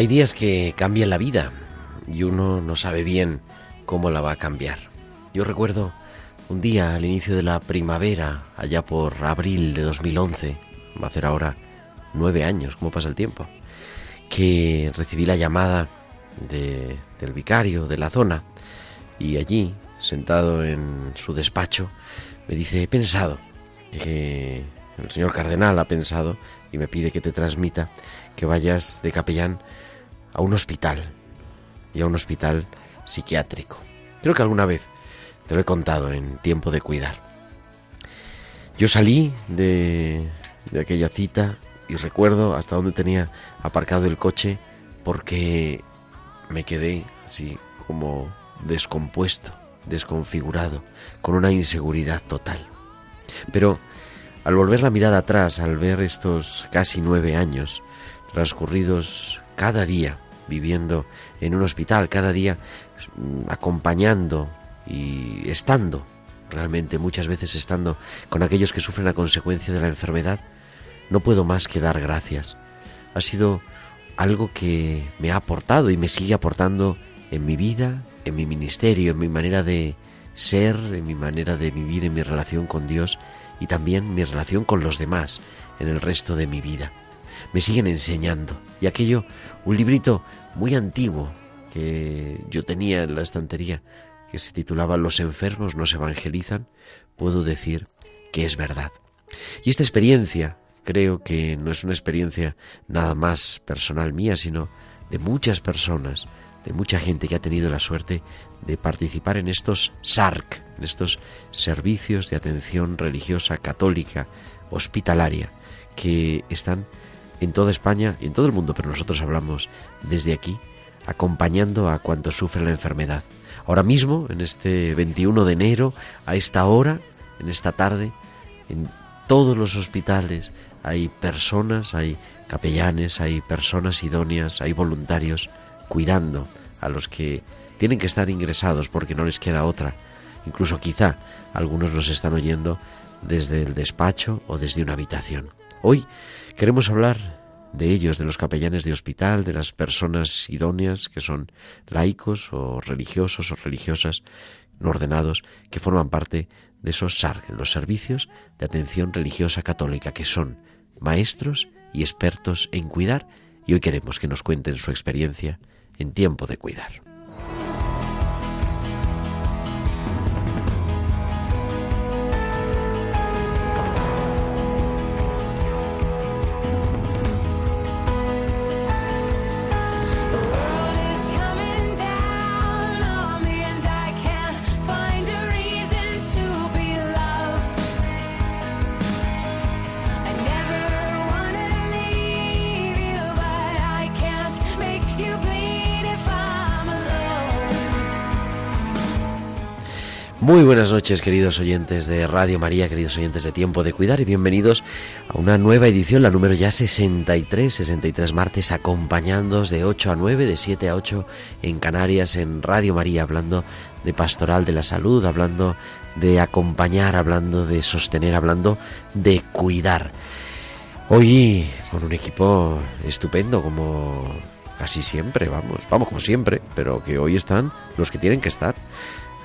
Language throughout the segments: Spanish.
Hay días que cambian la vida y uno no sabe bien cómo la va a cambiar. Yo recuerdo un día al inicio de la primavera, allá por abril de 2011, va a ser ahora nueve años, ¿cómo pasa el tiempo? Que recibí la llamada de- del vicario de la zona y allí, sentado en su despacho, me dice, he pensado que el señor cardenal ha pensado y me pide que te transmita que vayas de capellán a un hospital y a un hospital psiquiátrico. Creo que alguna vez te lo he contado en tiempo de cuidar. Yo salí de, de aquella cita y recuerdo hasta dónde tenía aparcado el coche porque me quedé así como descompuesto, desconfigurado, con una inseguridad total. Pero al volver la mirada atrás, al ver estos casi nueve años transcurridos cada día viviendo en un hospital, cada día mm, acompañando y estando, realmente muchas veces estando con aquellos que sufren a consecuencia de la enfermedad, no puedo más que dar gracias. Ha sido algo que me ha aportado y me sigue aportando en mi vida, en mi ministerio, en mi manera de ser, en mi manera de vivir, en mi relación con Dios y también mi relación con los demás en el resto de mi vida. Me siguen enseñando. Y aquello, un librito muy antiguo que yo tenía en la estantería, que se titulaba Los enfermos nos evangelizan, puedo decir que es verdad. Y esta experiencia creo que no es una experiencia nada más personal mía, sino de muchas personas, de mucha gente que ha tenido la suerte de participar en estos SARC, en estos servicios de atención religiosa católica hospitalaria que están en toda España y en todo el mundo, pero nosotros hablamos desde aquí, acompañando a cuantos sufren la enfermedad. Ahora mismo, en este 21 de enero, a esta hora, en esta tarde, en todos los hospitales hay personas, hay capellanes, hay personas idóneas, hay voluntarios cuidando a los que tienen que estar ingresados porque no les queda otra. Incluso quizá algunos nos están oyendo desde el despacho o desde una habitación. Hoy queremos hablar de ellos, de los capellanes de hospital, de las personas idóneas que son laicos o religiosos o religiosas no ordenados que forman parte de esos SARC, los servicios de atención religiosa católica, que son maestros y expertos en cuidar y hoy queremos que nos cuenten su experiencia en tiempo de cuidar. Muy buenas noches, queridos oyentes de Radio María, queridos oyentes de Tiempo de Cuidar, y bienvenidos a una nueva edición, la número ya 63, 63 martes, acompañándoos de 8 a 9, de 7 a 8 en Canarias, en Radio María, hablando de pastoral de la salud, hablando de acompañar, hablando de sostener, hablando de cuidar. Hoy con un equipo estupendo, como casi siempre, vamos, vamos como siempre, pero que hoy están los que tienen que estar.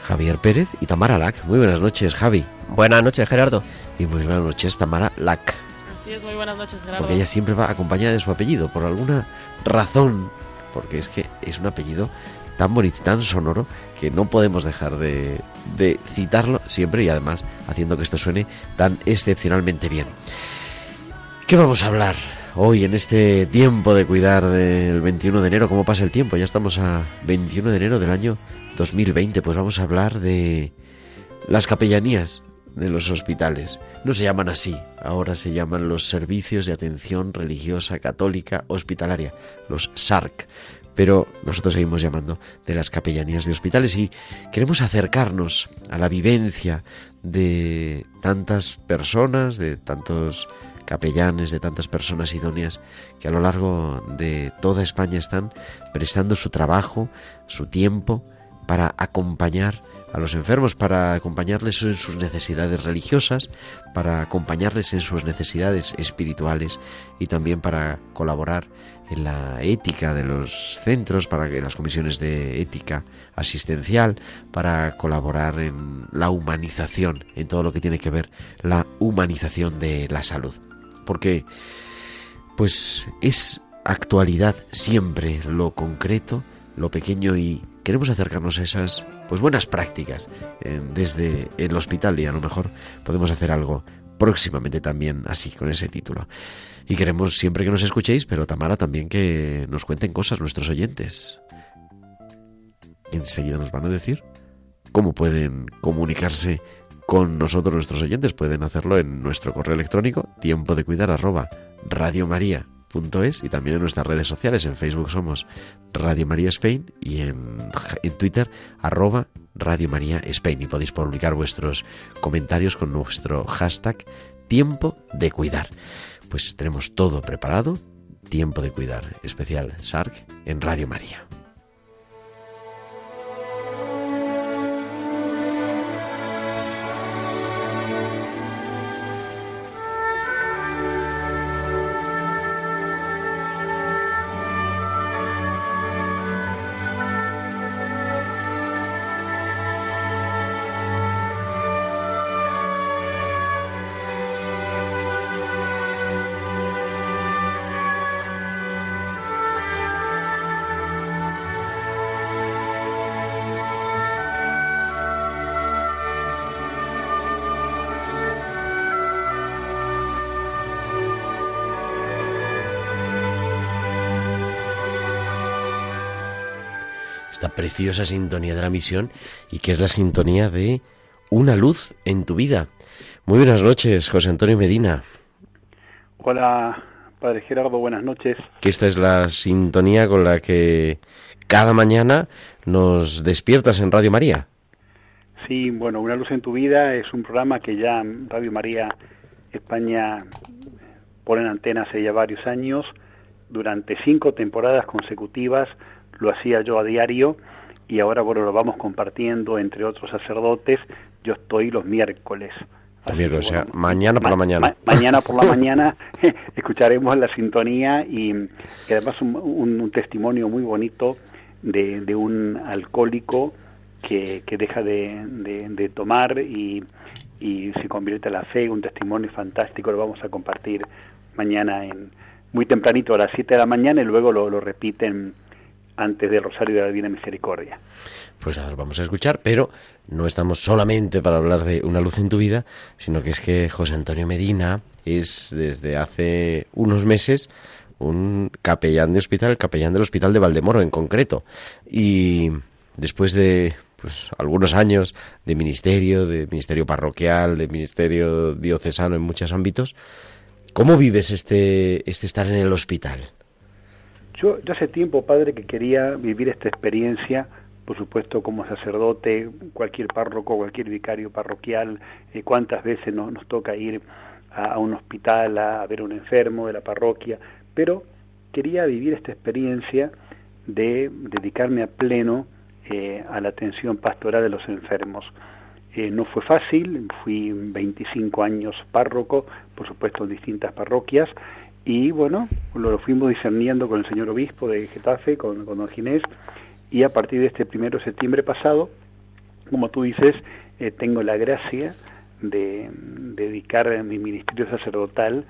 Javier Pérez y Tamara Lac. Muy buenas noches, Javi. Buenas noches, Gerardo. Y muy buenas noches, Tamara Lac. Así es, muy buenas noches, Gerardo. Porque ella siempre va acompañada de su apellido, por alguna razón. Porque es que es un apellido tan bonito y tan sonoro que no podemos dejar de, de citarlo siempre y además haciendo que esto suene tan excepcionalmente bien. ¿Qué vamos a hablar hoy en este tiempo de cuidar del 21 de enero? ¿Cómo pasa el tiempo? Ya estamos a 21 de enero del año 2020, pues vamos a hablar de las capellanías de los hospitales. No se llaman así, ahora se llaman los servicios de atención religiosa católica hospitalaria, los SARC. Pero nosotros seguimos llamando de las capellanías de hospitales y queremos acercarnos a la vivencia de tantas personas, de tantos capellanes, de tantas personas idóneas que a lo largo de toda España están prestando su trabajo, su tiempo, para acompañar a los enfermos, para acompañarles en sus necesidades religiosas, para acompañarles en sus necesidades espirituales y también para colaborar en la ética de los centros, para que las comisiones de ética asistencial, para colaborar en la humanización, en todo lo que tiene que ver la humanización de la salud. Porque pues es actualidad siempre lo concreto, lo pequeño y queremos acercarnos a esas pues buenas prácticas eh, desde el hospital y a lo mejor podemos hacer algo próximamente también así con ese título. Y queremos siempre que nos escuchéis, pero Tamara también que nos cuenten cosas nuestros oyentes. Enseguida nos van a decir cómo pueden comunicarse con nosotros nuestros oyentes. Pueden hacerlo en nuestro correo electrónico tiempo de cuidar arroba radiomaria y también en nuestras redes sociales. En Facebook somos Radio María Spain y en, en Twitter arroba Radio María Spain. Y podéis publicar vuestros comentarios con nuestro hashtag Tiempo de Cuidar. Pues tenemos todo preparado. Tiempo de Cuidar, especial SARC en Radio María. Preciosa sintonía de la misión y que es la sintonía de Una luz en tu vida. Muy buenas noches, José Antonio Medina. Hola, Padre Gerardo, buenas noches. Que esta es la sintonía con la que cada mañana nos despiertas en Radio María. Sí, bueno, Una luz en tu vida es un programa que ya Radio María España pone en antena hace ya varios años. Durante cinco temporadas consecutivas lo hacía yo a diario y ahora bueno lo vamos compartiendo entre otros sacerdotes. Yo estoy los miércoles. O sea, mañana por la mañana. mañana por la mañana escucharemos la sintonía y, además un, un, testimonio muy bonito de, de un alcohólico que, que deja de, de, de tomar y, y, se convierte a la fe, un testimonio fantástico, lo vamos a compartir mañana en muy tempranito a las 7 de la mañana y luego lo, lo repiten antes del Rosario de la Divina Misericordia. Pues nada, vamos a escuchar, pero no estamos solamente para hablar de una luz en tu vida, sino que es que José Antonio Medina es desde hace unos meses un capellán de hospital, capellán del Hospital de Valdemoro en concreto. Y después de pues algunos años de ministerio, de ministerio parroquial, de ministerio diocesano en muchos ámbitos, ¿cómo vives este, este estar en el hospital? Yo, yo hace tiempo, padre, que quería vivir esta experiencia por supuesto como sacerdote, cualquier párroco, cualquier vicario parroquial, eh, cuántas veces no, nos toca ir a, un hospital a, ver a un enfermo de la parroquia, pero quería vivir esta experiencia de dedicarme a pleno eh, a la atención pastoral de los enfermos. Eh, no fue fácil, fui 25 años párroco, por supuesto en distintas parroquias, y bueno, lo, fuimos discerniendo con el señor obispo de Getafe, con, con don Ginés, y a partir de este primero de septiembre pasado, como tú dices, eh, tengo la gracia de, dedicar mi ministerio sacerdotal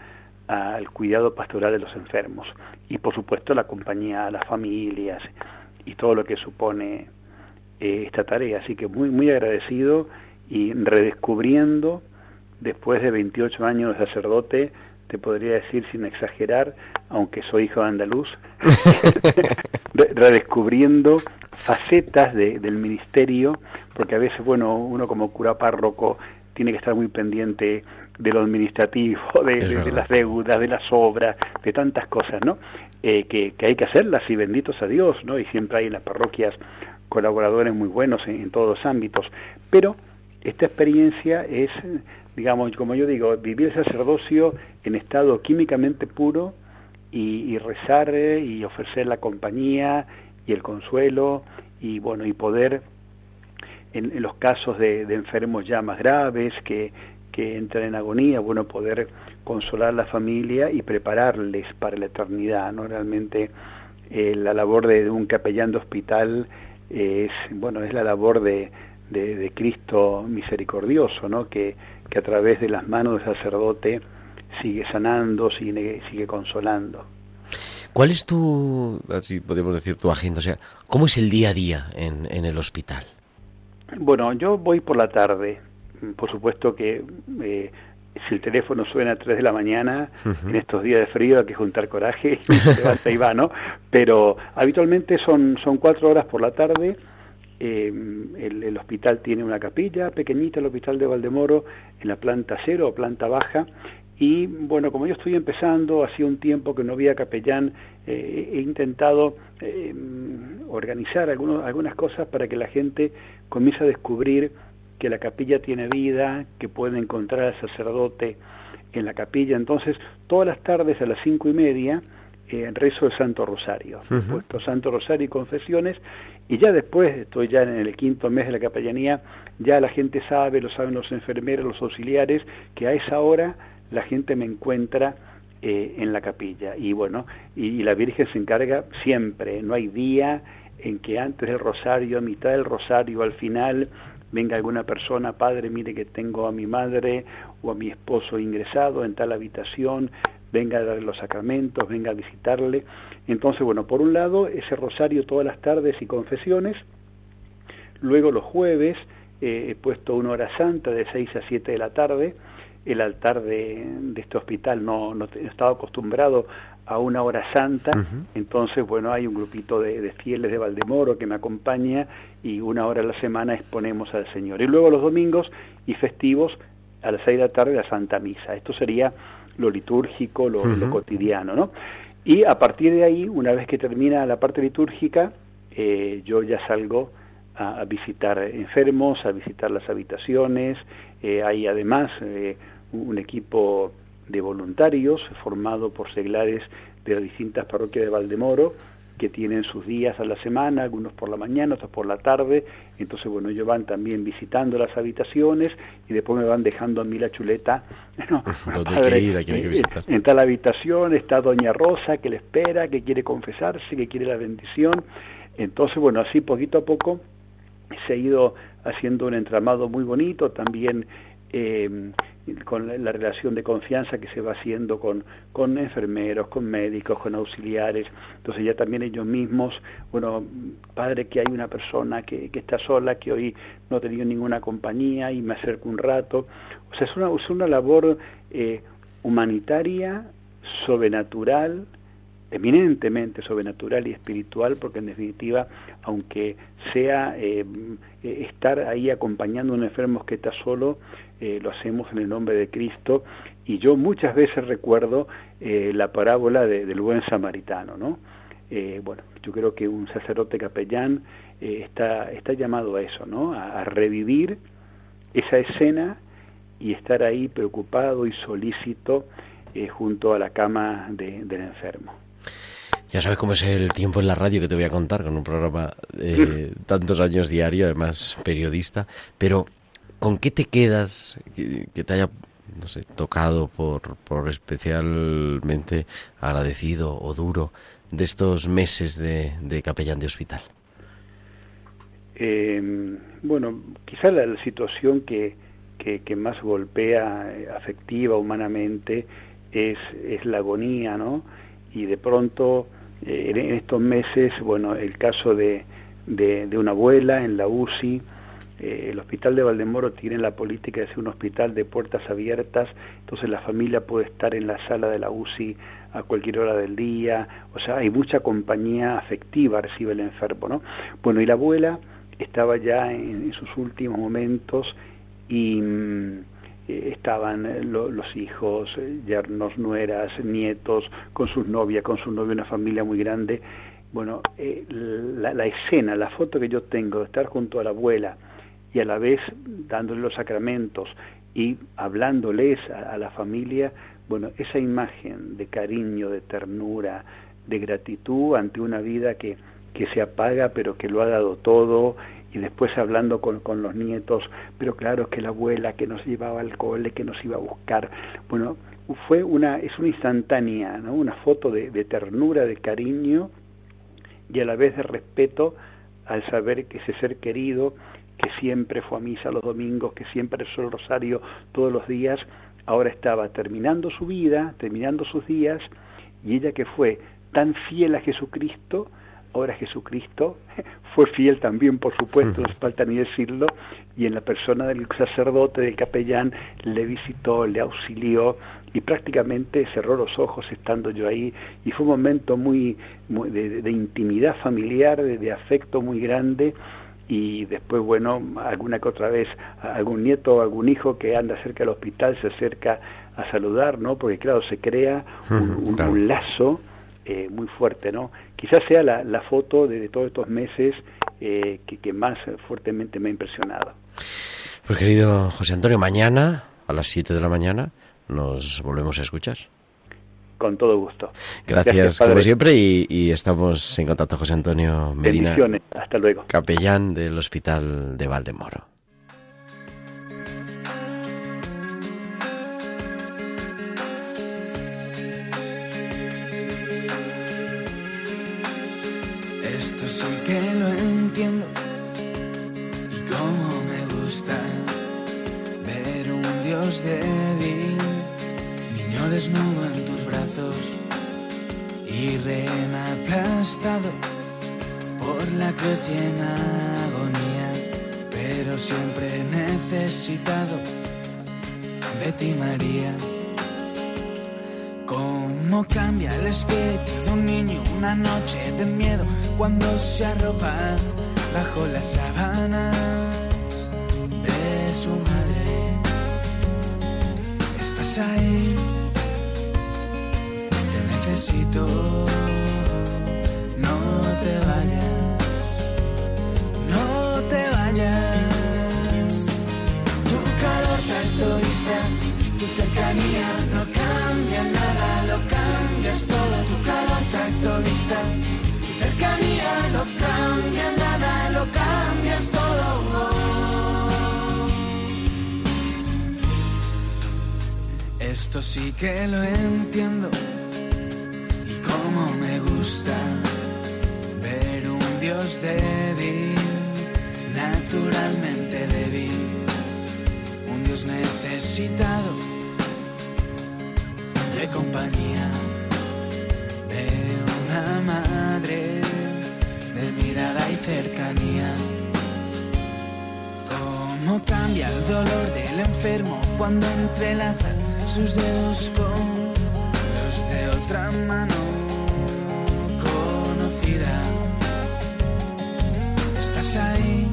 al cuidado pastoral de los enfermos y por supuesto la compañía a las familias y todo lo que supone eh, esta tarea. Así que muy, muy agradecido y redescubriendo, después de 28 años de sacerdote, te podría decir sin exagerar, aunque soy hijo de andaluz, redescubriendo facetas del ministerio, porque a veces, bueno, uno como cura párroco tiene que estar muy pendiente de lo administrativo, de, las deudas, de las obras, de tantas cosas, ¿no? Eh, que, hay que hacerlas y benditos a Dios, ¿no? Y siempre hay en las parroquias colaboradores muy buenos en todos los ámbitos. Pero esta experiencia es digamos, como yo digo, vivir el sacerdocio en estado químicamente puro y, rezar eh, y ofrecer la compañía y el consuelo y bueno, y poder en, los casos de, enfermos ya más graves que, que entran en agonía, bueno, poder consolar a la familia y prepararles para la eternidad, ¿no? Realmente eh, la labor de, un capellán de hospital es, bueno, es la labor de, de, Cristo misericordioso, ¿no? Que, que a través de las manos del sacerdote sigue sanando, sigue, sigue consolando. ¿Cuál es tu, así podemos decir, tu agenda? O sea, ¿cómo es el día a día en, en el hospital? Bueno, yo voy por la tarde. Por supuesto que eh, si el teléfono suena a 3 de la mañana, en estos días de frío hay que juntar coraje y se va, ¿no? Pero habitualmente son, son cuatro horas por la tarde eh, el, hospital tiene una capilla pequeñita, el hospital de Valdemoro, en la planta cero o planta baja. Y bueno, como yo estoy empezando, hacía un tiempo que no había capellán, eh, he intentado eh, organizar algunos, algunas cosas para que la gente comience a descubrir que la capilla tiene vida, que puede encontrar al sacerdote en la capilla. Entonces, todas las tardes a las cinco y media, eh, rezo el Santo Rosario, puesto Santo Rosario y confesiones, y ya después, estoy ya en el quinto mes de la capellanía, ya la gente sabe, lo saben los enfermeros, los auxiliares, que a esa hora la gente me encuentra eh, en la capilla. Y bueno, y, la Virgen se encarga siempre, no hay día en que antes del rosario, a mitad del rosario, al final, venga alguna persona, padre, mire que tengo a mi madre o a mi esposo ingresado en tal habitación, venga a darle los sacramentos, venga a visitarle. Entonces, bueno, por un lado, ese rosario todas las tardes y confesiones, luego los jueves eh, he puesto una hora santa de 6 a 7 de la tarde, el altar de, este hospital no, no, estaba acostumbrado a una hora santa, entonces, bueno, hay un grupito de, de, fieles de Valdemoro que me acompaña y una hora a la semana exponemos al Señor. Y luego los domingos y festivos a las 6 de la tarde la Santa Misa. Esto sería lo litúrgico, lo, cotidiano, ¿no? Y a partir de ahí, una vez que termina la parte litúrgica, eh, yo ya salgo a, visitar enfermos, a visitar las habitaciones. Eh, hay además eh, un equipo de voluntarios formado por seglares de las distintas parroquias de Valdemoro que tienen sus días a la semana, algunos por la mañana, otros por la tarde, entonces bueno, ellos van también visitando las habitaciones y después me van dejando a mí la chuleta, en tal habitación está doña Rosa que le espera, que quiere confesarse, que quiere la bendición, entonces bueno, así poquito a poco se ha ido haciendo un entramado muy bonito, también eh, con la, relación de confianza que se va haciendo con, con enfermeros, con médicos, con auxiliares. Entonces ya también ellos mismos, bueno, padre que hay una persona que, que está sola, que hoy no ha tenido ninguna compañía y me acerco un rato. O sea, es una, es una labor eh, humanitaria, sobrenatural, eminentemente sobrenatural y espiritual, porque en definitiva, aunque sea eh, estar ahí acompañando a un enfermo que está solo, eh, lo hacemos en el nombre de Cristo. Y yo muchas veces recuerdo eh, la parábola del buen samaritano, ¿no? eh, bueno, yo creo que un sacerdote capellán eh, está, está llamado a eso, ¿no? A, revivir esa escena y estar ahí preocupado y solícito eh, junto a la cama del enfermo. Ya sabes cómo es el tiempo en la radio que te voy a contar con un programa de tantos años diario, además periodista, pero ¿con qué te quedas que, te haya tocado por, por especialmente agradecido o duro de estos meses de, capellán de hospital? Eh, bueno, quizá la, situación que, que, más golpea eh, afectiva, humanamente, es, es la agonía, ¿no? Y de pronto, eh, en estos meses, bueno, el caso de, de, de una abuela en la UCI, eh, el hospital de Valdemoro tiene la política de ser un hospital de puertas abiertas, entonces la familia puede estar en la sala de la UCI a cualquier hora del día, o sea, hay mucha compañía afectiva recibe el enfermo, ¿no? Bueno, y la abuela estaba ya en, sus últimos momentos y mm, eh, estaban los hijos, yernos, nueras, nietos, con sus novias, con su novia, una familia muy grande. Bueno, eh, la, la escena, la foto que yo tengo de estar junto a la abuela, y a la vez dándole los sacramentos y hablándoles a, la familia, bueno, esa imagen de cariño, de ternura, de gratitud ante una vida que, que se apaga pero que lo ha dado todo y después hablando con, con los nietos, pero claro que la abuela que nos llevaba al cole, que nos iba a buscar, bueno, fue una, es una instantánea, ¿no? una foto de, de ternura, de cariño y a la vez de respeto al saber que ese ser querido que siempre fue a misa los domingos, que siempre rezó el rosario todos los días, ahora estaba terminando su vida, terminando sus días, y ella que fue tan fiel a Jesucristo, ahora Jesucristo fue fiel también, por supuesto, no falta ni decirlo, y en la persona del sacerdote, del capellán, le visitó, le auxilió y prácticamente cerró los ojos estando yo ahí y fue un momento muy, de, intimidad familiar, de afecto muy grande y después, bueno, alguna que otra vez algún nieto o algún hijo que anda cerca del hospital se acerca a saludar, ¿no? Porque claro, se crea un, lazo eh, muy fuerte, ¿no? Quizás sea la, la foto de, todos estos meses eh, que, que más fuertemente me ha impresionado. Pues querido José Antonio, mañana a las 7 de la mañana nos volvemos a escuchar. Con todo gusto. Gracias, como siempre y, estamos en contacto José Antonio Medina. Hasta luego. Capellán del Hospital de Valdemoro. Esto sí que lo entiendo y cómo me gusta ver un Dios débil, niño desnudo en y rehén aplastado por la cruz y en agonía, pero siempre necesitado de ti, María. Cómo cambia el espíritu de un niño una noche de miedo cuando se arropa bajo las sábanas de su madre. Estás ahí necesito. No te vayas, no te vayas. Tu calor, tacto vista, tu cercanía no cambia nada, lo cambias todo. Tu calor, tacto vista, tu cercanía no cambia nada, lo cambias todo. Esto sí que lo entiendo gusta ver un Dios débil, naturalmente débil, un Dios necesitado de compañía, de una madre de mirada y cercanía. Cómo cambia el dolor del enfermo cuando entrelaza sus dedos con los de otra mano Estás ahí,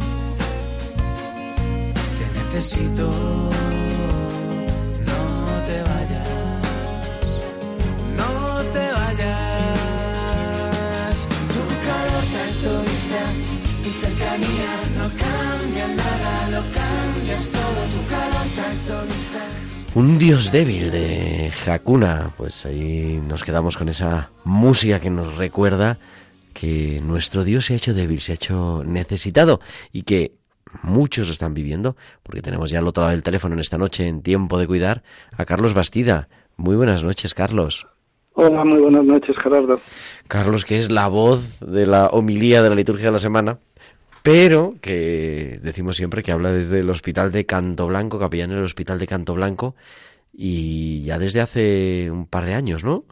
te necesito, no te vayas, no te vayas. Tu calor tanto vista, tu cercanía no cambia nada, lo cambias todo, tu calor tanto vista. Un dios débil de Hakuna. Pues ahí nos quedamos con esa música que nos recuerda que nuestro Dios se ha hecho débil, se ha hecho necesitado y que muchos lo están viviendo, porque tenemos ya al otro lado del teléfono en esta noche, en tiempo de cuidar, a Carlos Bastida. Muy buenas noches, Carlos. Hola, muy buenas noches, Gerardo. Carlos, que es la voz de la homilía de la liturgia de la semana, pero que decimos siempre que habla desde el Hospital de Canto Blanco, capellán en el Hospital de Canto Blanco, y ya desde hace un par de años, ¿no?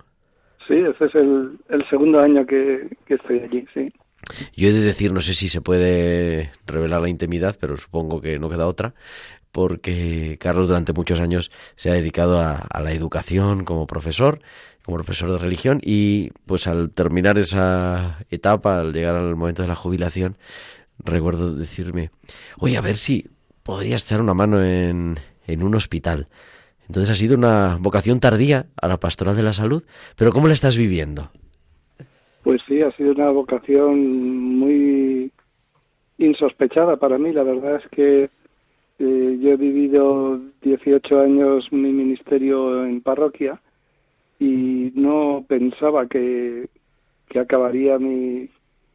Sí, ese es el, el segundo año que, que estoy allí, sí. Yo he de decir, no sé si se puede revelar la intimidad, pero supongo que no queda otra, porque Carlos durante muchos años se ha dedicado a, la educación como profesor, como profesor de religión, y pues al terminar esa etapa, al llegar al momento de la jubilación, recuerdo decirme, oye, a ver si podrías echar una mano en, en un hospital. Entonces ha sido una vocación tardía a la pastoral de la salud, pero ¿cómo la estás viviendo? Pues sí, ha sido una vocación muy insospechada para mí. La verdad es que eh, yo he vivido 18 años mi ministerio en parroquia y no pensaba que, que acabaría mi,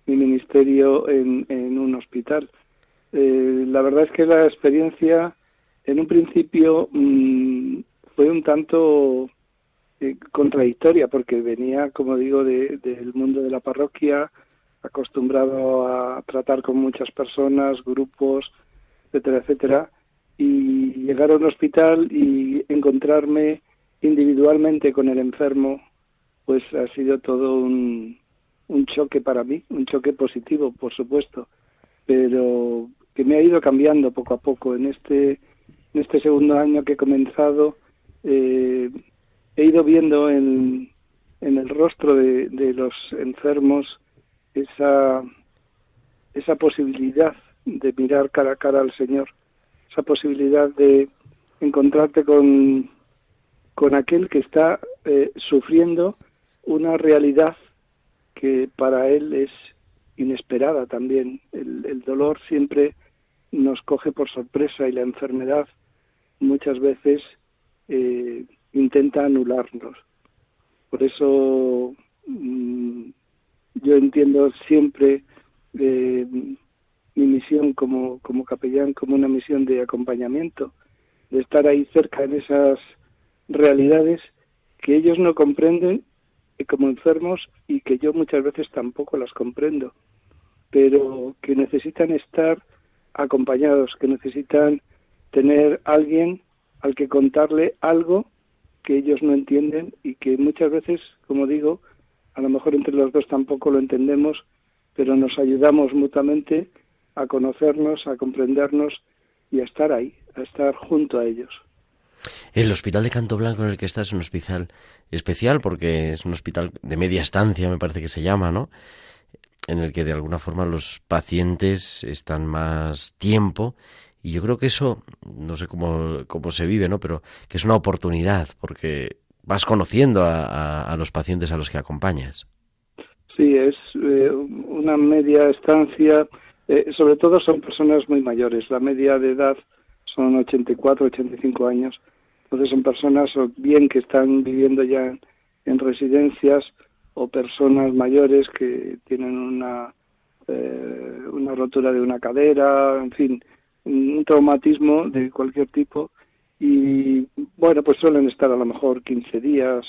mi ministerio en, en un hospital. Eh, la verdad es que la experiencia en un principio mmm, fue un tanto eh, contradictoria porque venía, como digo, de, del mundo de la parroquia, acostumbrado a tratar con muchas personas, grupos, etcétera, etcétera, y llegar a un hospital y encontrarme individualmente con el enfermo, pues ha sido todo un, un choque para mí, un choque positivo, por supuesto, pero que me ha ido cambiando poco a poco. En este, en este segundo año que he comenzado, eh, he ido viendo en, el rostro de, los enfermos esa, posibilidad de mirar cara a cara al Señor, esa posibilidad de encontrarte con, aquel que está eh, sufriendo una realidad que para él es inesperada también. El, dolor siempre nos coge por sorpresa y la enfermedad muchas veces eh, intenta anularnos. Por eso mmm, yo entiendo siempre eh, mi misión como, como capellán como una misión de acompañamiento, de estar ahí cerca en esas realidades que ellos no comprenden como enfermos y que yo muchas veces tampoco las comprendo, pero que necesitan estar acompañados, que necesitan tener alguien al que contarle algo que ellos no entienden y que muchas veces, como digo, a lo mejor entre los dos tampoco lo entendemos, pero nos ayudamos mutuamente a conocernos, a comprendernos y a estar ahí, a estar junto a ellos. El hospital de Canto Blanco en el que estás es un hospital especial porque es un hospital de media estancia, me parece que se llama, ¿no? En el que de alguna forma los pacientes están más tiempo y yo creo que eso, no sé cómo, cómo se vive, ¿no? Pero que es una oportunidad porque vas conociendo a, a, los pacientes a los que acompañas. Sí, es eh, una media estancia, eh, sobre todo son personas muy mayores, la media de edad son 84, 85 años, entonces son personas bien que están viviendo ya en, en residencias o personas mayores que tienen una, eh, una rotura de una cadera, en fin, un traumatismo de cualquier tipo y bueno, pues suelen estar a lo mejor 15 días,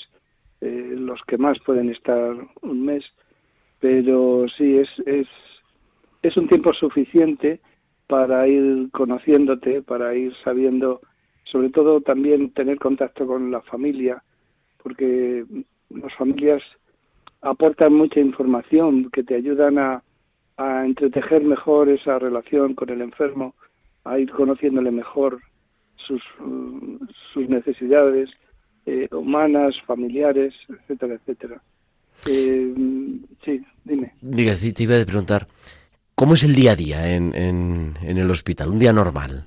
eh, los que más pueden estar un mes, pero sí, es, es, es un tiempo suficiente para ir conociéndote, para ir sabiendo, sobre todo también tener contacto con la familia, porque las familias aportan mucha información que te ayudan a, a entretejer mejor esa relación con el enfermo, a ir conociéndole mejor sus, sus necesidades eh, humanas, familiares, etcétera, etcétera. Eh, sí, dime. Diga, te iba a preguntar, ¿cómo es el día a día en, en, en el hospital? ¿Un día normal?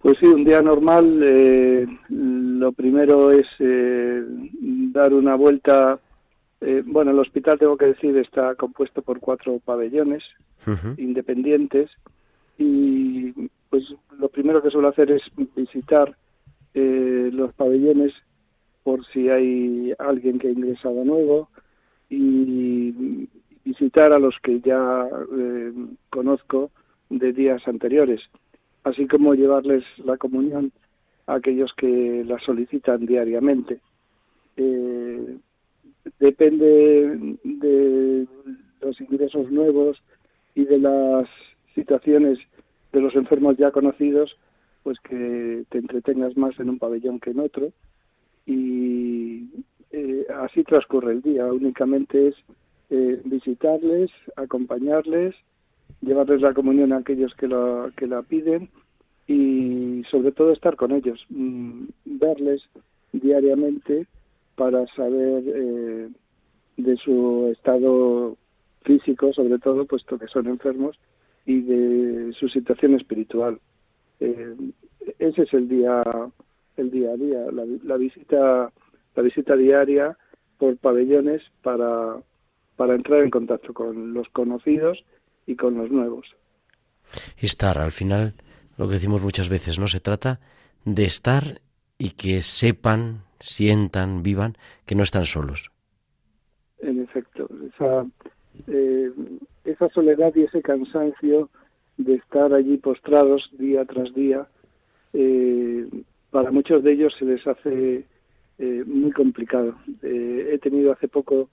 Pues sí, un día normal, eh, lo primero es eh, dar una vuelta Eh, bueno, el hospital, tengo que decir, está compuesto por cuatro pabellones independientes y pues lo primero que suelo hacer es visitar eh, los pabellones por si hay alguien que ha ingresado nuevo y visitar a los que ya eh, conozco de días anteriores, así como llevarles la comunión a aquellos que la solicitan diariamente. Eh, depende de los ingresos nuevos y de las situaciones de los enfermos ya conocidos, pues que te entretengas más en un pabellón que en otro. Y eh, así transcurre el día. Únicamente es eh, visitarles, acompañarles, llevarles la comunión a aquellos que la, que la piden y sobre todo estar con ellos, mm, verles diariamente para saber eh, de su estado físico, sobre todo, puesto que son enfermos, y de su situación espiritual. Eh, ese es el día, el día a día, la, la visita, la visita diaria por pabellones para, para entrar en contacto con los conocidos y con los nuevos. Estar, al final, lo que decimos muchas veces, ¿no? Se trata de estar y que sepan, sientan, vivan que no están solos. En efecto, esa, eh, esa soledad y ese cansancio de estar allí postrados día tras día, eh, para muchos de ellos se les hace eh, muy complicado. Eh, he tenido hace poco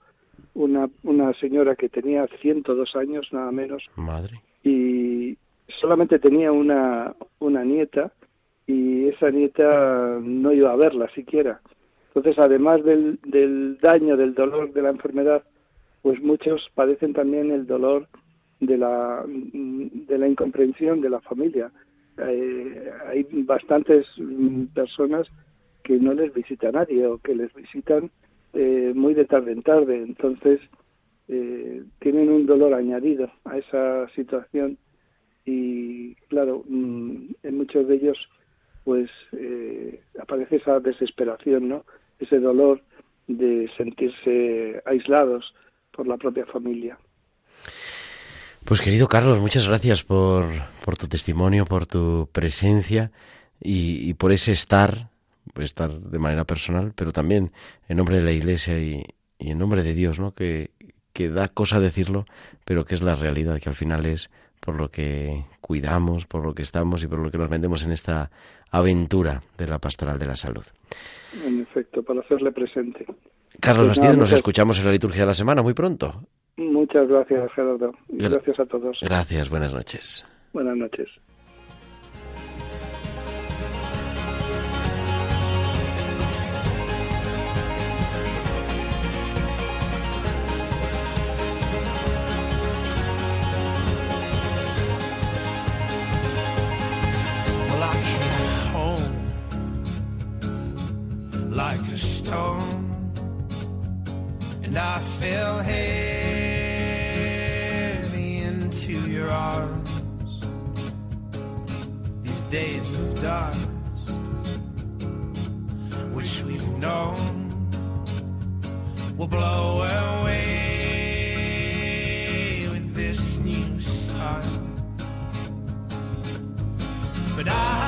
una, una señora que tenía 102 años, nada menos, Madre. y solamente tenía una, una nieta y esa nieta no iba a verla siquiera. Entonces, además del, del daño, del dolor de la enfermedad, pues muchos padecen también el dolor de la, de la incomprensión de la familia. Eh, hay bastantes mm, personas que no les visita nadie o que les visitan eh, muy de tarde en tarde. Entonces, eh, tienen un dolor añadido a esa situación y, claro, mm, en muchos de ellos pues eh, aparece esa desesperación, ¿no? Ese dolor de sentirse aislados por la propia familia. Pues querido Carlos, muchas gracias por, por tu testimonio, por tu presencia y, y por ese estar, estar de manera personal, pero también en nombre de la Iglesia y, y en nombre de Dios, ¿no? Que, que da cosa decirlo, pero que es la realidad, que al final es por lo que cuidamos, por lo que estamos y por lo que nos vendemos en esta aventura de la pastoral de la salud. En efecto, para hacerle presente. Carlos Pues Bastidas, nos muchas- escuchamos en la liturgia de la semana muy pronto. Muchas gracias, Gerardo. Y Gra- gracias a todos. Gracias, buenas noches. Buenas noches. Like a stone, and I fell heavy into your arms. These days of darkness, which we've known, will blow away with this new sun. But I'll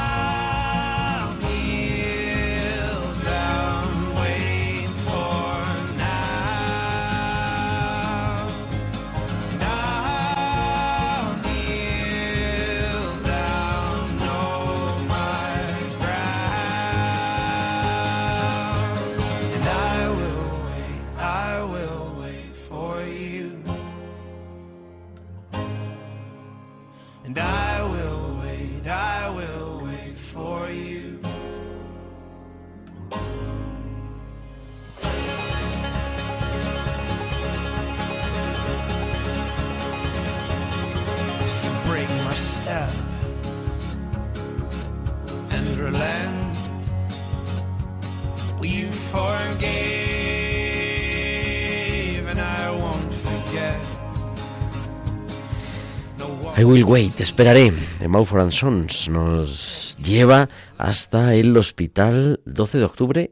I will wait, esperaré, de and Sons nos lleva hasta el hospital 12 de octubre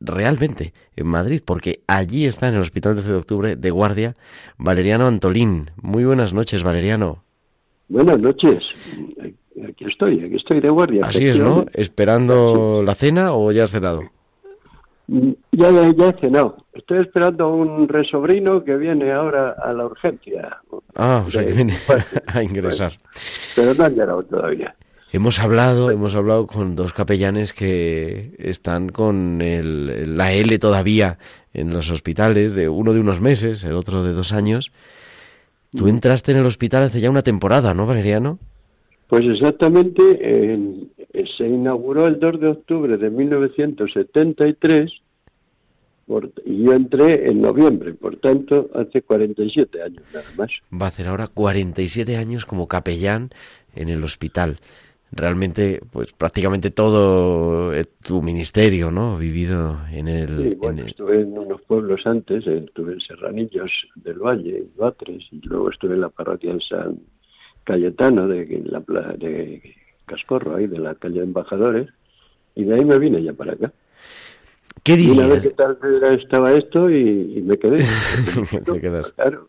realmente en Madrid, porque allí está en el Hospital 12 de Octubre de guardia Valeriano Antolín. Muy buenas noches, Valeriano. Buenas noches. Aquí estoy, aquí estoy de guardia. Así es, ¿no? ¿Esperando la cena o ya has cenado? Mm, Ya, ya, ya he cenado. Estoy esperando a un resobrino que viene ahora a la urgencia. Ah, o sea que viene a ingresar. Pero no han llegado todavía. Hemos hablado, hemos hablado con dos capellanes que están con el, la L todavía en los hospitales, de uno de unos meses, el otro de dos años. Tú entraste en el hospital hace ya una temporada, ¿no, Valeriano? Pues exactamente, en- se inauguró el 2 de octubre de 1973 por- y yo entré en noviembre, por tanto, hace 47 años nada más. Va a hacer ahora 47 años como capellán en el hospital. Realmente, pues prácticamente todo eh, tu ministerio, ¿no? Vivido en el... Sí, en bueno, el- estuve en unos pueblos antes, eh, estuve en Serranillos del Valle, en Batres, y luego estuve en la parroquia en San Cayetano de, en la, pla- de Cascorro, ahí de la calle de Embajadores, y de ahí me vine ya para acá. ¿Qué Y una vez que tal estaba esto y, y me quedé. Te quedas. Claro.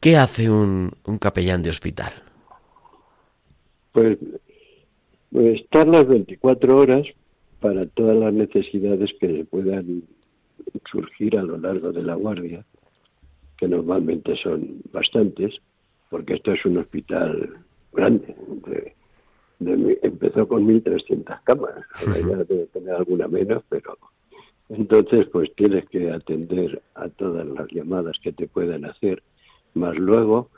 ¿Qué hace un, un capellán de hospital? Pues, pues estar las 24 horas para todas las necesidades que puedan surgir a lo largo de la guardia, que normalmente son bastantes, porque esto es un hospital grande. de- de empezó con 1.300 camas, ahora ya debe tener alguna menos, pero entonces pues tienes que atender a todas las llamadas que te puedan hacer, más luego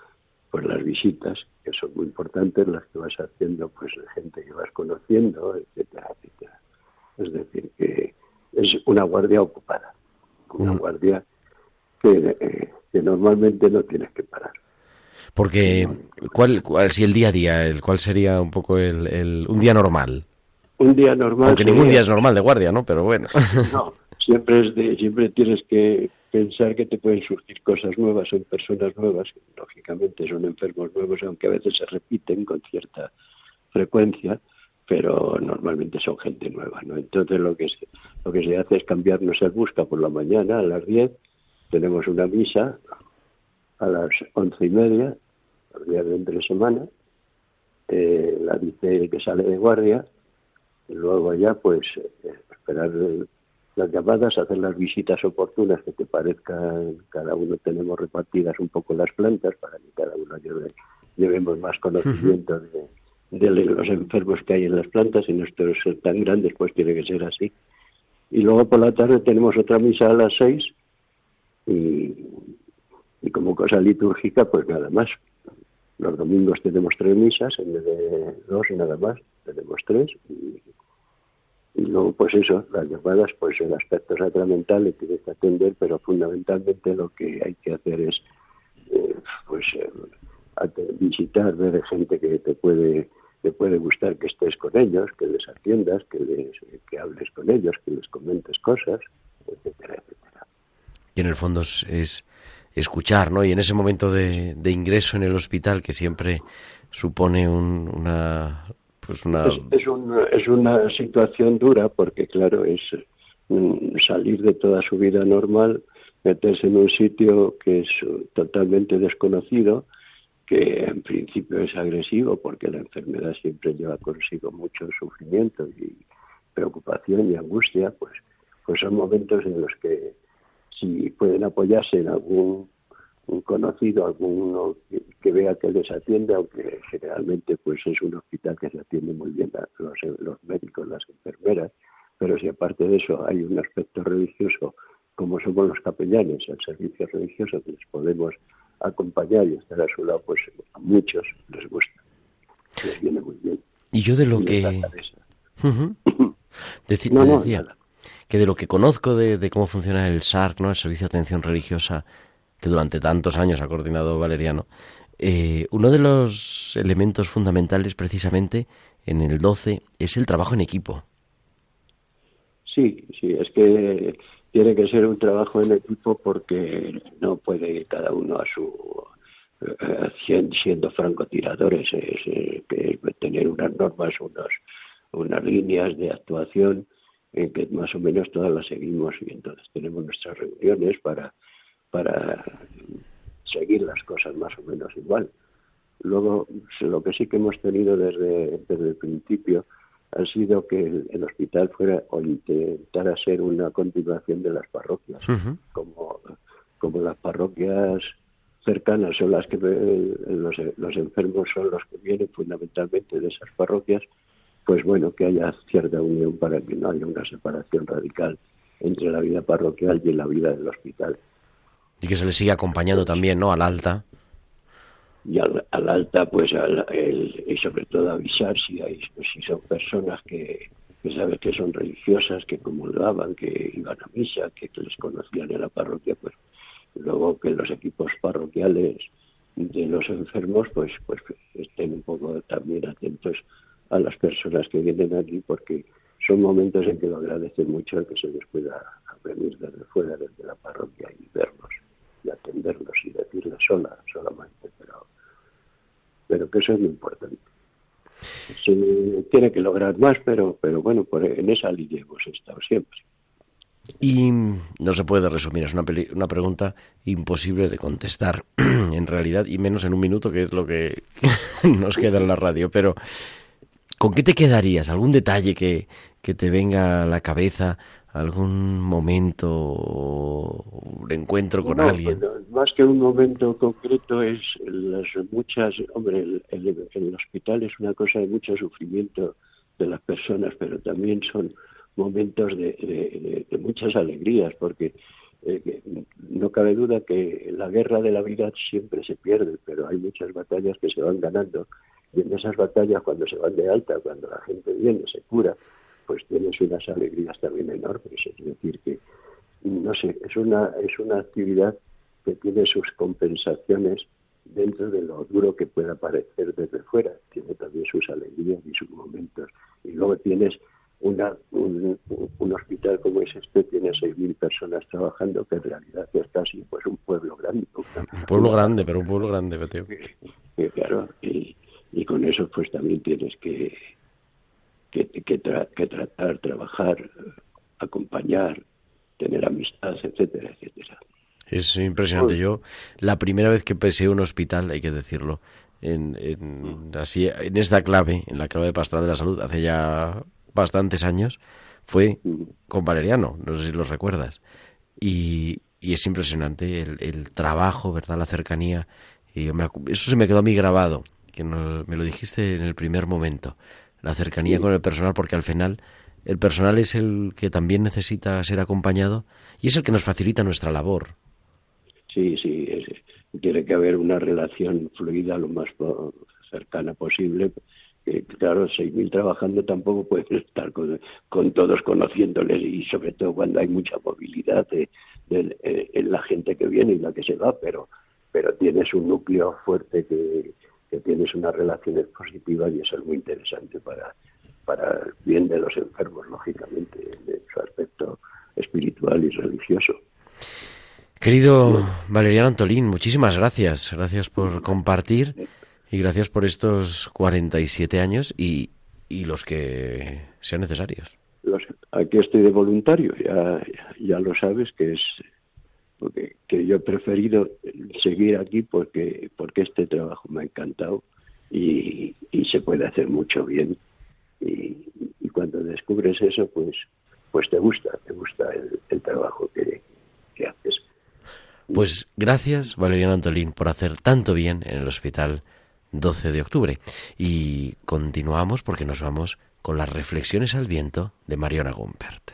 pues las visitas, que son muy importantes, las que vas haciendo pues de gente que vas conociendo, etcétera, etcétera. Es decir, que es una guardia ocupada, una Mm. guardia que, eh, que normalmente no tienes que parar. Porque, ¿cuál, cuál si el día a día, el, cuál sería un poco el, el- un día normal? Un día normal... Aunque ningún día es normal de guardia, ¿no? Pero bueno. No, siempre es de, siempre tienes que pensar que te pueden surgir cosas nuevas, son personas nuevas, lógicamente son enfermos nuevos, aunque a veces se repiten con cierta frecuencia, pero normalmente son gente nueva, ¿no? Entonces lo que se, lo que se hace es cambiarnos el busca por la mañana a las 10, tenemos una misa a las once y media, días de entre semana, eh, la dice que sale de guardia, y luego ya pues eh, esperar las llamadas, hacer las visitas oportunas que te parezcan, cada uno tenemos repartidas un poco las plantas para que cada uno lleve, llevemos más conocimiento de, de los enfermos que hay en las plantas y nuestros tan grandes pues tiene que ser así. Y luego por la tarde tenemos otra misa a las seis y, y como cosa litúrgica pues nada más. Los domingos tenemos tres misas en vez de dos nada más, tenemos tres y, luego pues eso, las llamadas pues el aspecto sacramental le tienes que atender, pero fundamentalmente lo que hay que hacer es eh, pues eh, visitar, ver gente que te puede te puede gustar que estés con ellos, que les atiendas, que les que hables con ellos, que les comentes cosas, etcétera, etcétera. Y en el fondo es escuchar, ¿no? Y en ese momento de, ingreso en el hospital que siempre supone un- una pues una Es, es, un- es una situación dura porque, claro, es mm, salir de toda su vida normal, meterse en un sitio que es totalmente desconocido, que en principio es agresivo porque la enfermedad siempre lleva consigo mucho sufrimiento y preocupación y angustia, pues, pues son momentos en los que si pueden apoyarse en algún un conocido, alguno que, que vea que les atiende, aunque generalmente pues es un hospital que se atiende muy bien a los, los médicos, las enfermeras, pero si aparte de eso hay un aspecto religioso, como somos los capellanes, el servicio religioso que les podemos acompañar y estar a su lado, pues a muchos les gusta, les viene muy bien. y yo de lo Y que. Ujú. Deci- No, te no, decía nada. Que de lo que conozco de, cómo funciona el SARC, ¿no? El Servicio de Atención Religiosa, que durante tantos años ha coordinado Valeriano, eh, uno de los elementos fundamentales precisamente en el 12 es el trabajo en equipo. Sí, sí, es que tiene que ser un trabajo en equipo porque no puede ir cada uno a su eh, siendo, francotiradores, es, que tener unas normas, unos, unas líneas de actuación en que más o menos todas las seguimos y entonces tenemos nuestras reuniones para, para seguir las cosas más o menos igual. Luego, lo que sí que hemos tenido desde, desde el principio ha sido que el, hospital fuera o intentara ser una continuación de las parroquias, como, como las parroquias cercanas son las que eh, los, los enfermos son los que vienen fundamentalmente de esas parroquias, pues bueno, que haya cierta unión para que no haya una separación radical entre la vida parroquial y la vida del hospital. Y que se le siga acompañando también, ¿no? Al alta. Y al, alta, pues, al, y sobre todo avisar si, hay, si son personas que, que saben que son religiosas, que comulgaban, que iban a misa, que, que les conocían en la parroquia, pues luego que los equipos parroquiales de los enfermos pues pues estén un poco también atentos a las personas que vienen aquí porque son momentos en que lo agradecen mucho que se les pueda venir desde fuera, desde la parroquia y verlos y atenderlos y decirles sola, solamente, pero, pero que eso es muy importante. Se tiene que lograr más, pero, pero bueno, por, en esa línea hemos estado siempre. Y no se puede resumir, es una, una pregunta imposible de contestar en realidad, y menos en un minuto, que es lo que nos queda en la radio. Pero, ¿con qué te quedarías? ¿Algún detalle que, que te venga a la cabeza? ¿Algún momento, un encuentro con alguien? más que un momento concreto, es las muchas. Hombre, el, el hospital es una cosa de mucho sufrimiento de las personas, pero también son momentos de, muchas alegrías, porque eh, no cabe duda que la guerra de la vida siempre se pierde, pero hay muchas batallas que se van ganando. Y en esas batallas, cuando se van de alta, cuando la gente viene, se cura, pues tienes unas alegrías también enormes. Es decir, que, no sé, es una, es una actividad que tiene sus compensaciones dentro de lo duro que pueda parecer desde fuera. Tiene también sus alegrías y sus momentos. Y luego tienes una, un, hospital como es este tiene 6.000 personas trabajando, que en realidad es casi pues, un pueblo grande. Un pueblo grande, pero un pueblo grande, Beteo. claro, y, y, con eso pues también tienes que, que, que, tratar, trabajar, acompañar, tener amistad, etcétera, etcétera. Es impresionante. Yo, la primera vez que pisé un hospital, hay que decirlo, en, en, así, en esta clave, en la clave de Pastoral de la Salud, hace ya bastantes años, fue con Valeriano, no sé si lo recuerdas. Y, y es impresionante el, el, trabajo, ¿verdad? La cercanía. Y eso se me quedó a mí grabado, que me lo dijiste en el primer momento. La cercanía con el personal, porque al final el personal es el que también necesita ser acompañado y es el que nos facilita nuestra labor. Sí, sí, tiene que haber una relación fluida lo más cercana posible claro, 6.000 trabajando tampoco puedes estar con, todos conociéndoles y sobre todo cuando hay mucha movilidad de, en la gente que viene y la que se va, pero, pero tienes un núcleo fuerte que, que tienes unas relaciones positivas y eso es muy interesante para, para el bien de los enfermos, lógicamente, en su aspecto espiritual y religioso. Querido Valeriano Antolín, muchísimas gracias. Gracias por compartir y gracias por estos 47 años y, y los que sean necesarios. aquí estoy de voluntario, ya, ya lo sabes que es que yo he preferido seguir aquí porque, porque este trabajo me ha encantado y, se puede hacer mucho bien. Y, cuando descubres eso, pues, pues te gusta, te gusta el, el trabajo que, que haces. Pues gracias, Valeriano Antolín, por hacer tanto bien en el hospital 12 de octubre. Y continuamos porque nos vamos con las reflexiones al viento de Mariona Gumpert.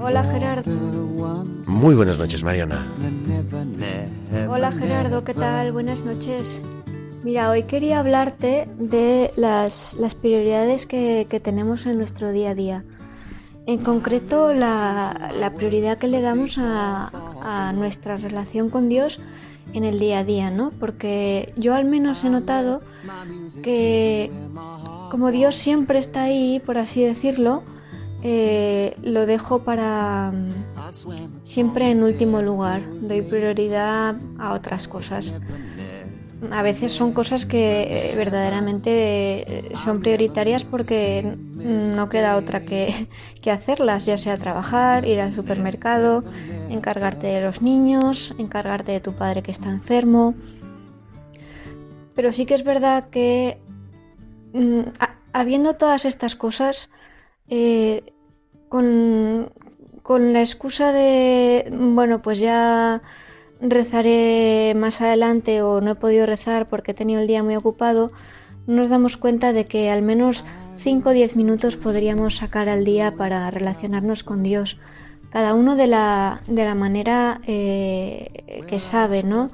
Hola Gerardo. Muy buenas noches, Mariana. Hola Gerardo, ¿qué tal? Buenas noches. Mira, hoy quería hablarte de las, las prioridades que, que tenemos en nuestro día a día. En concreto, la, la prioridad que le damos a, a nuestra relación con Dios en el día a día, ¿no? Porque yo al menos he notado que como Dios siempre está ahí, por así decirlo, eh, lo dejo para mm, siempre en último lugar. Doy prioridad a otras cosas. A veces son cosas que eh, verdaderamente eh, son prioritarias porque no queda otra que, que hacerlas, ya sea trabajar, ir al supermercado, encargarte de los niños, encargarte de tu padre que está enfermo. Pero sí que es verdad que mm, habiendo todas estas cosas, eh, con, con la excusa de, bueno, pues ya rezaré más adelante o no he podido rezar porque he tenido el día muy ocupado, no nos damos cuenta de que al menos 5 o 10 minutos podríamos sacar al día para relacionarnos con Dios. Cada uno de la, de la manera eh, que sabe, ¿no?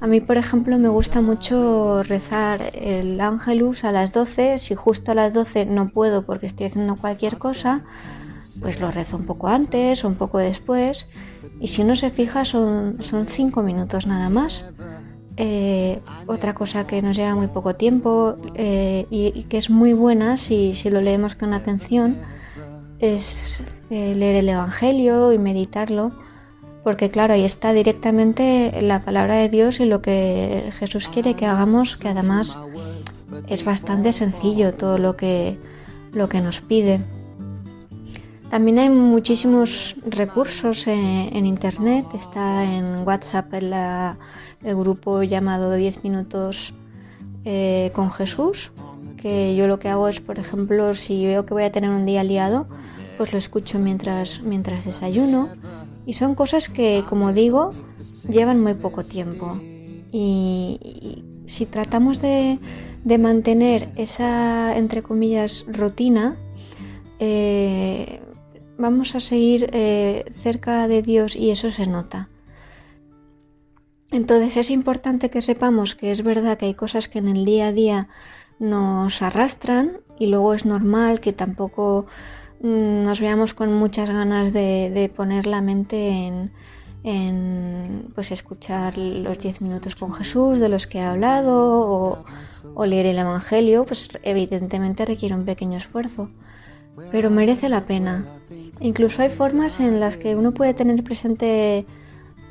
A mí, por ejemplo, me gusta mucho rezar el Ángelus a las 12. Si justo a las 12 no puedo porque estoy haciendo cualquier cosa, pues lo rezo un poco antes o un poco después. Y si uno se fija, son, son cinco minutos nada más. Eh, otra cosa que nos lleva muy poco tiempo eh, y, y que es muy buena si, si lo leemos con atención es eh, leer el Evangelio y meditarlo, porque claro, ahí está directamente la palabra de Dios y lo que Jesús quiere que hagamos, que además es bastante sencillo todo lo que, lo que nos pide. También hay muchísimos recursos en, internet, está en WhatsApp el grupo llamado 10 minutos eh, con Jesús, que yo lo que hago es, por ejemplo, si veo que voy a tener un día liado, pues lo escucho mientras, mientras desayuno. Y son cosas que, como digo, llevan muy poco tiempo. Y, si tratamos de, mantener esa, entre comillas, rutina, eh, vamos a seguir eh, cerca de Dios y eso se nota. Entonces es importante que sepamos que es verdad que hay cosas que en el día a día nos arrastran y luego es normal que tampoco nos veamos con muchas ganas de, poner la mente en, pues escuchar los 10 minutos con Jesús de los que he hablado o, o leer el Evangelio, pues evidentemente requiere un pequeño esfuerzo, pero merece la pena. Incluso hay formas en las que uno puede tener presente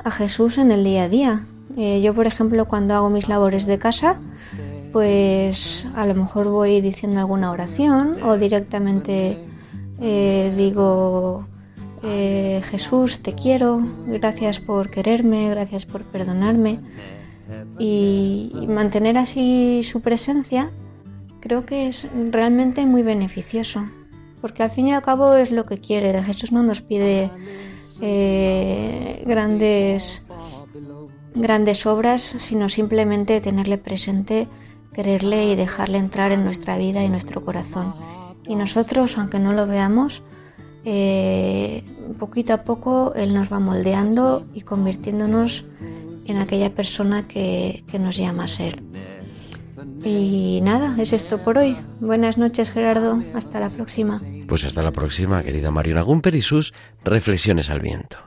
a Jesús en el día a día. Eh, yo, por ejemplo, cuando hago mis labores de casa, pues a lo mejor voy diciendo alguna oración o directamente eh, digo, eh, Jesús, te quiero, gracias por quererme, gracias por perdonarme. Y, mantener así su presencia creo que es realmente muy beneficioso, porque al fin y al cabo es lo que quiere. Jesús no nos pide eh, grandes grandes obras, sino simplemente tenerle presente, quererle y dejarle entrar en nuestra vida y nuestro corazón. Y nosotros, aunque no lo veamos, eh, poquito a poco Él nos va moldeando y convirtiéndonos en aquella persona que, que nos llama a ser. Y nada, es esto por hoy. Buenas noches Gerardo, hasta la próxima. Pues hasta la próxima, querida Mariona Gumper y sus reflexiones al viento.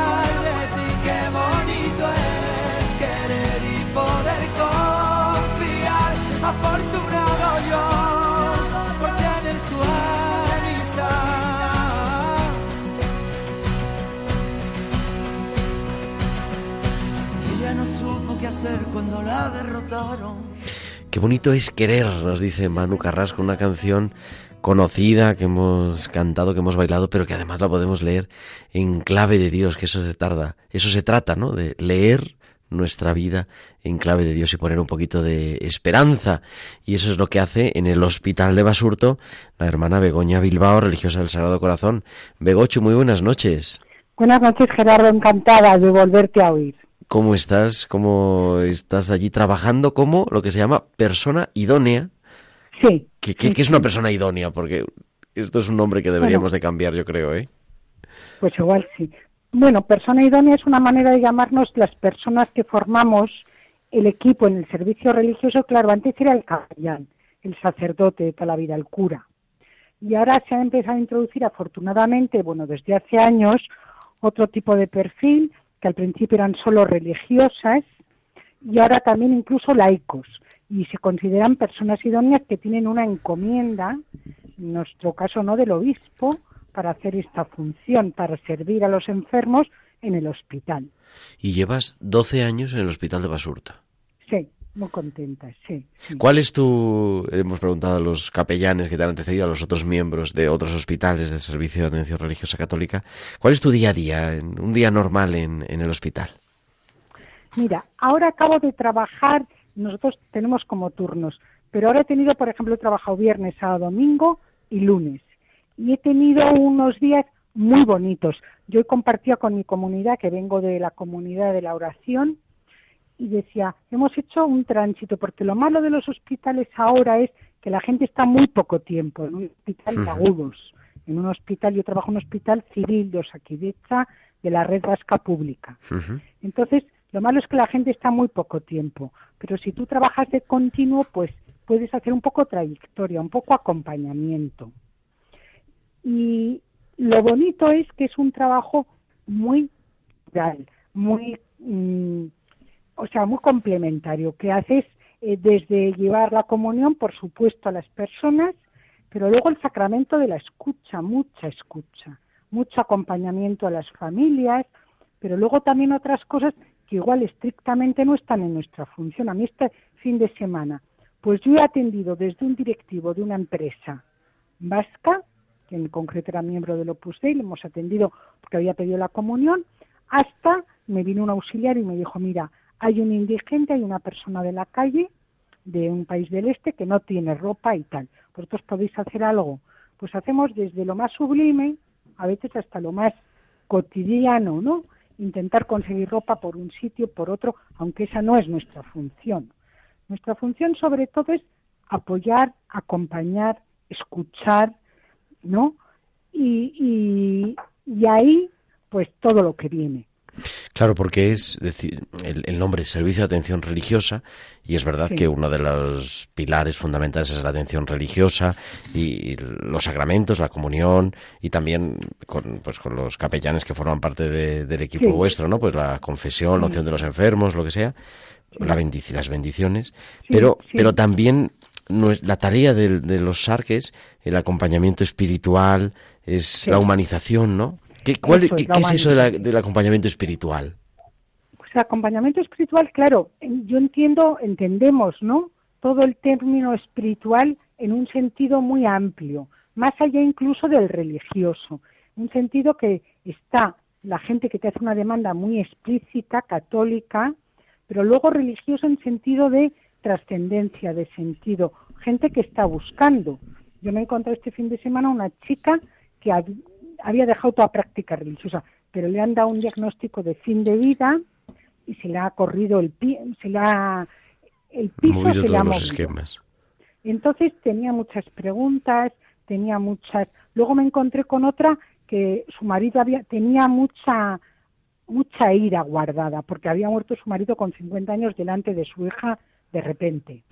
hacer cuando la derrotaron. Qué bonito es querer, nos dice Manu Carrasco, una canción conocida que hemos cantado, que hemos bailado, pero que además la podemos leer en clave de Dios, que eso se tarda, eso se trata, ¿no? De leer nuestra vida en clave de Dios y poner un poquito de esperanza. Y eso es lo que hace en el Hospital de Basurto la hermana Begoña Bilbao, religiosa del Sagrado Corazón. Begocho, muy buenas noches. Buenas noches, Gerardo, encantada de volverte a oír. ¿Cómo estás? ¿Cómo estás allí trabajando como lo que se llama persona idónea? Sí. ¿Qué, qué- qué es una persona idónea? Porque esto es un nombre que deberíamos de cambiar, yo creo, ¿eh? Pues igual sí. Bueno, persona idónea es una manera de llamarnos las personas que formamos el equipo en el servicio religioso. Claro, antes era el capellán, el sacerdote de toda la vida, el cura. Y ahora se ha empezado a introducir, afortunadamente, bueno, desde hace años, otro tipo de perfil, que al principio eran solo religiosas y ahora también incluso laicos. Y se consideran personas idóneas que tienen una encomienda, en nuestro caso no del obispo, para hacer esta función, para servir a los enfermos en el hospital. Y llevas 12 años en el Hospital de Basurta. Sí, muy contenta, sí. sí. ¿Cuál es tu, hemos preguntado a los capellanes que te han antecedido, a los otros miembros de otros hospitales del Servicio de Atención Religiosa Católica, cuál es tu día a día, en- un día normal en, en el hospital? Mira, ahora acabo de trabajar, nosotros tenemos como turnos, pero ahora he tenido, por ejemplo, he trabajado viernes, sábado, domingo y lunes. Y he tenido unos días muy bonitos. Yo he compartido con mi comunidad, que vengo de la comunidad de la oración, y decía, hemos hecho un tránsito, porque lo malo de los hospitales ahora es que la gente está muy poco tiempo en un hospital de agudos. En un hospital, yo trabajo en un hospital civil de Osakidecha, de la red vasca pública. Entonces, lo malo es que la gente está muy poco tiempo, pero si tú trabajas de continuo, pues puedes hacer un poco trayectoria, un poco acompañamiento. Y lo bonito es que es un trabajo muy real, muy, mm, o sea, muy complementario, que haces eh, desde llevar la comunión, por supuesto, a las personas, pero luego el sacramento de la escucha, mucha escucha, mucho acompañamiento a las familias, pero luego también otras cosas que igual estrictamente no están en nuestra función. A mí este fin de semana, pues yo he atendido desde un directivo de una empresa vasca, que en concreto era miembro del Opus Dei, le hemos atendido porque había pedido la comunión, hasta me vino un auxiliar y me dijo, mira, hay un indigente, hay una persona de la calle, de un país del este, que no tiene ropa y tal. ¿Vosotros podéis hacer algo? Pues hacemos desde lo más sublime, a veces hasta lo más cotidiano, ¿no? Intentar conseguir ropa por un sitio, por otro, aunque esa no es nuestra función. Nuestra función sobre todo es apoyar, acompañar, escuchar, ¿no? Y, y, y ahí, pues todo lo que viene. Claro, porque es decir, el, el nombre es Servicio de Atención Religiosa y es verdad Sí. que uno de los pilares fundamentales es la atención religiosa y los sacramentos, la comunión y también con, pues, con los capellanes que forman parte de- del equipo Sí. vuestro, ¿no? Pues la confesión, la unción de los enfermos, lo que sea, la bendici- las bendiciones, pero, pero también la tarea de, los sarques, el acompañamiento espiritual, es la humanización, ¿no? ¿Qué, cuál, es, eso del acompañamiento espiritual? Pues el acompañamiento espiritual, claro, yo entiendo, entendemos, ¿no? Todo el término espiritual en un sentido muy amplio, más allá incluso del religioso, un sentido que está la gente que te hace una demanda muy explícita, católica, pero luego religioso en sentido de trascendencia, de sentido, gente que está buscando. Yo me encontré este fin de semana una chica que había dejado toda práctica religiosa, pero le han dado un diagnóstico de fin de vida y se le ha corrido el pie, se le ha el piso se le ha movido. esquemas. Entonces tenía muchas preguntas, tenía muchas. Luego me encontré con otra que su marido había tenía mucha mucha ira guardada porque había muerto su marido con 50 años delante de su hija de repente.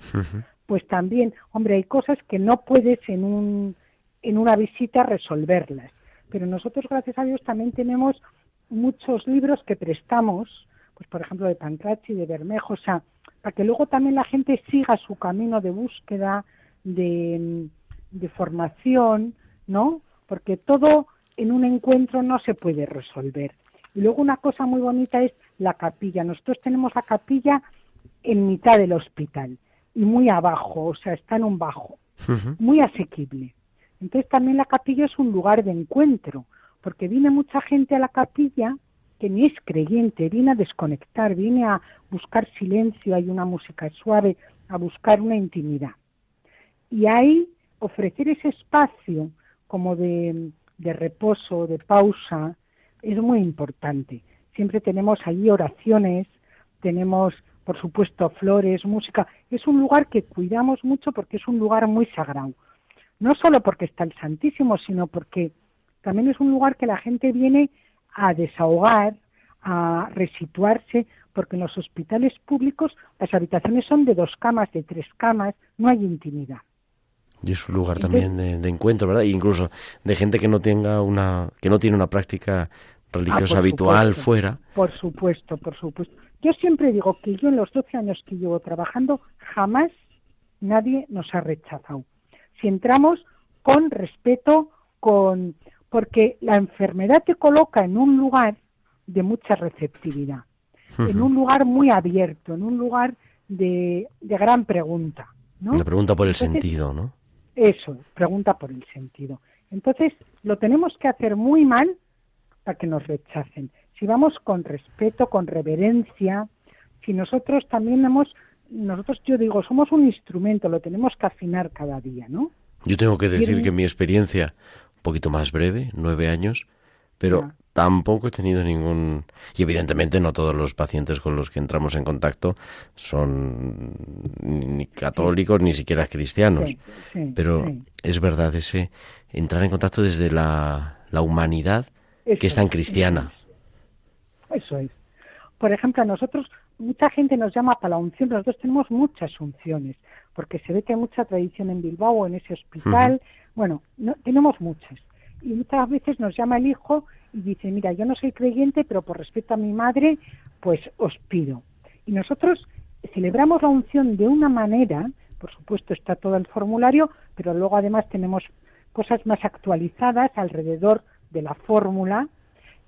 Pues también, hombre, hay cosas que no puedes en un en una visita resolverlas, pero nosotros gracias a Dios también tenemos muchos libros que prestamos, pues por ejemplo de Pancrachi, de Bermejo, o sea, para que luego también la gente siga su camino de búsqueda, de, de formación, ¿no? Porque todo en un encuentro no se puede resolver. Y luego una cosa muy bonita es la capilla. Nosotros tenemos la capilla en mitad del hospital y muy abajo, o sea, está en un bajo, muy asequible. Entonces también la capilla es un lugar de encuentro, porque viene mucha gente a la capilla que ni es creyente, viene a desconectar, viene a buscar silencio, hay una música suave, a buscar una intimidad. Y ahí ofrecer ese espacio como de, de reposo, de pausa, es muy importante. Siempre tenemos ahí oraciones, tenemos, por supuesto, flores, música. Es un lugar que cuidamos mucho porque es un lugar muy sagrado. No solo porque está el Santísimo, sino porque también es un lugar que la gente viene a desahogar, a resituarse, porque en los hospitales públicos las habitaciones son de dos camas, de tres camas, no hay intimidad. Y es un lugar también de, encuentro, ¿verdad? incluso de gente que no tenga una, que no tiene una práctica religiosa ah, habitual fuera. Por supuesto, por supuesto. Yo siempre digo que yo en los 12 años que llevo trabajando jamás nadie nos ha rechazado. Si entramos con respeto, con porque la enfermedad te coloca en un lugar de mucha receptividad, en un lugar muy abierto, en un lugar de, de gran pregunta. ¿no? Una pregunta por el sentido, ¿no? Eso, pregunta por el sentido. Entonces, lo tenemos que hacer muy mal para que nos rechacen. Si vamos con respeto, con reverencia, si nosotros también hemos, nosotros yo digo, somos un instrumento, lo tenemos que afinar cada día, ¿no? Yo tengo que decir que mi experiencia, un poquito más breve, nueve años, pero tampoco he tenido ningún... Y evidentemente no todos los pacientes con los que entramos en contacto son ni católicos ni siquiera cristianos. Pero es verdad ese entrar en contacto desde la, humanidad que es tan cristiana. Eso es. Por ejemplo, a nosotros, mucha gente nos llama para la unción, nosotros tenemos muchas unciones, porque se ve que hay mucha tradición en Bilbao, en ese hospital. Bueno, no, tenemos muchas. Y muchas veces nos llama el hijo y dice, mira, yo no soy creyente, pero por respeto a mi madre, pues os pido. Y nosotros celebramos la unción de una manera, por supuesto está todo el formulario, pero luego además tenemos cosas más actualizadas alrededor de la fórmula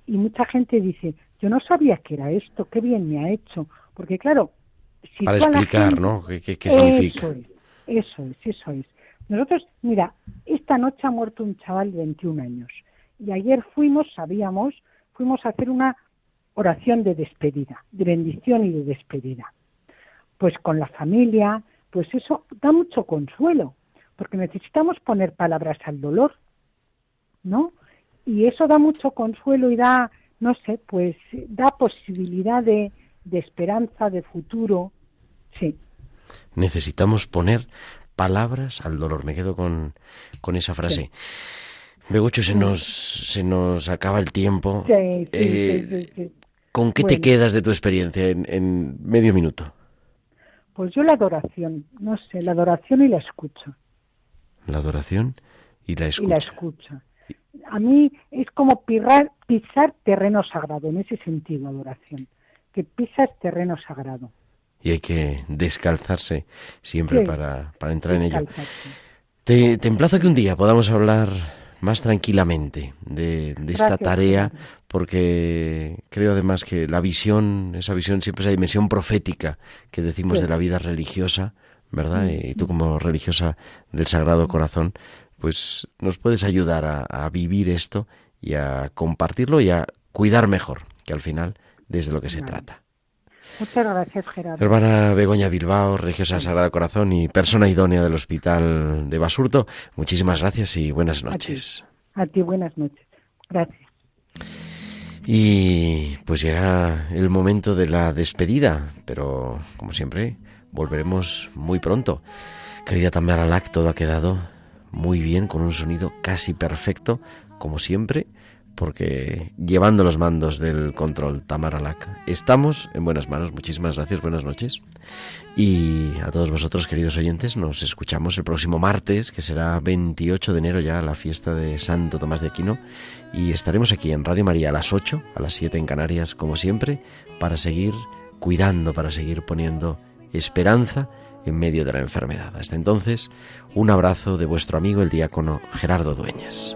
y mucha gente dice, yo no sabía que era esto, qué bien me ha hecho, porque claro, si para explicar, ¿no? ¿Qué, significa? Eso es, eso es, eso es. Nosotros, mira, esta noche ha muerto un chaval de 21 años y ayer fuimos, sabíamos, fuimos a hacer una oración de despedida, de bendición y de despedida. Pues con la familia, pues eso da mucho consuelo, porque necesitamos poner palabras al dolor, ¿no? Y eso da mucho consuelo y da, no sé, pues da posibilidad de, esperanza, de futuro, sí. Necesitamos poner palabras al dolor. Me quedo con, con esa frase. Begocho, se nos, se nos acaba el tiempo. Eh, ¿Con qué te quedas de tu experiencia en, medio minuto? Pues yo la adoración, no sé, la adoración y la escucha. La adoración y la escucha. Y la escucha. A mí es como pisar, pisar terreno sagrado, en ese sentido, adoración, que pisas terreno sagrado. y hay que descalzarse siempre Sí, para, para entrar en ello. Te, te emplazo que un día podamos hablar más tranquilamente de, de esta tarea, porque creo además que la visión, esa visión, siempre esa dimensión profética que decimos Sí. de la vida religiosa, ¿verdad? Y tú como religiosa del Sagrado Corazón, pues nos puedes ayudar a, a vivir esto y a compartirlo y a cuidar mejor, que al final desde lo que se trata. Muchas gracias, Gerardo. Hermana Begoña Bilbao, religiosa del Sagrado Corazón y persona idónea del Hospital de Basurto, muchísimas gracias y buenas noches. A ti, buenas noches. Gracias. Y pues llega el momento de la despedida, pero como siempre, volveremos muy pronto. Querida Tamara Lac, todo ha quedado muy bien, con un sonido casi perfecto, como siempre, porque llevando los mandos del control, Tamara Lac, estamos en buenas manos. Muchísimas gracias, buenas noches. Y a todos vosotros, queridos oyentes, nos escuchamos el próximo martes, que será 28 de enero ya, la fiesta de Santo Tomás de Aquino. Y estaremos aquí en Radio María a las 8, a las 7 en Canarias, como siempre, para seguir cuidando, para seguir poniendo esperanza en medio de la enfermedad. Hasta entonces, un abrazo de vuestro amigo el diácono Gerardo Dueñas.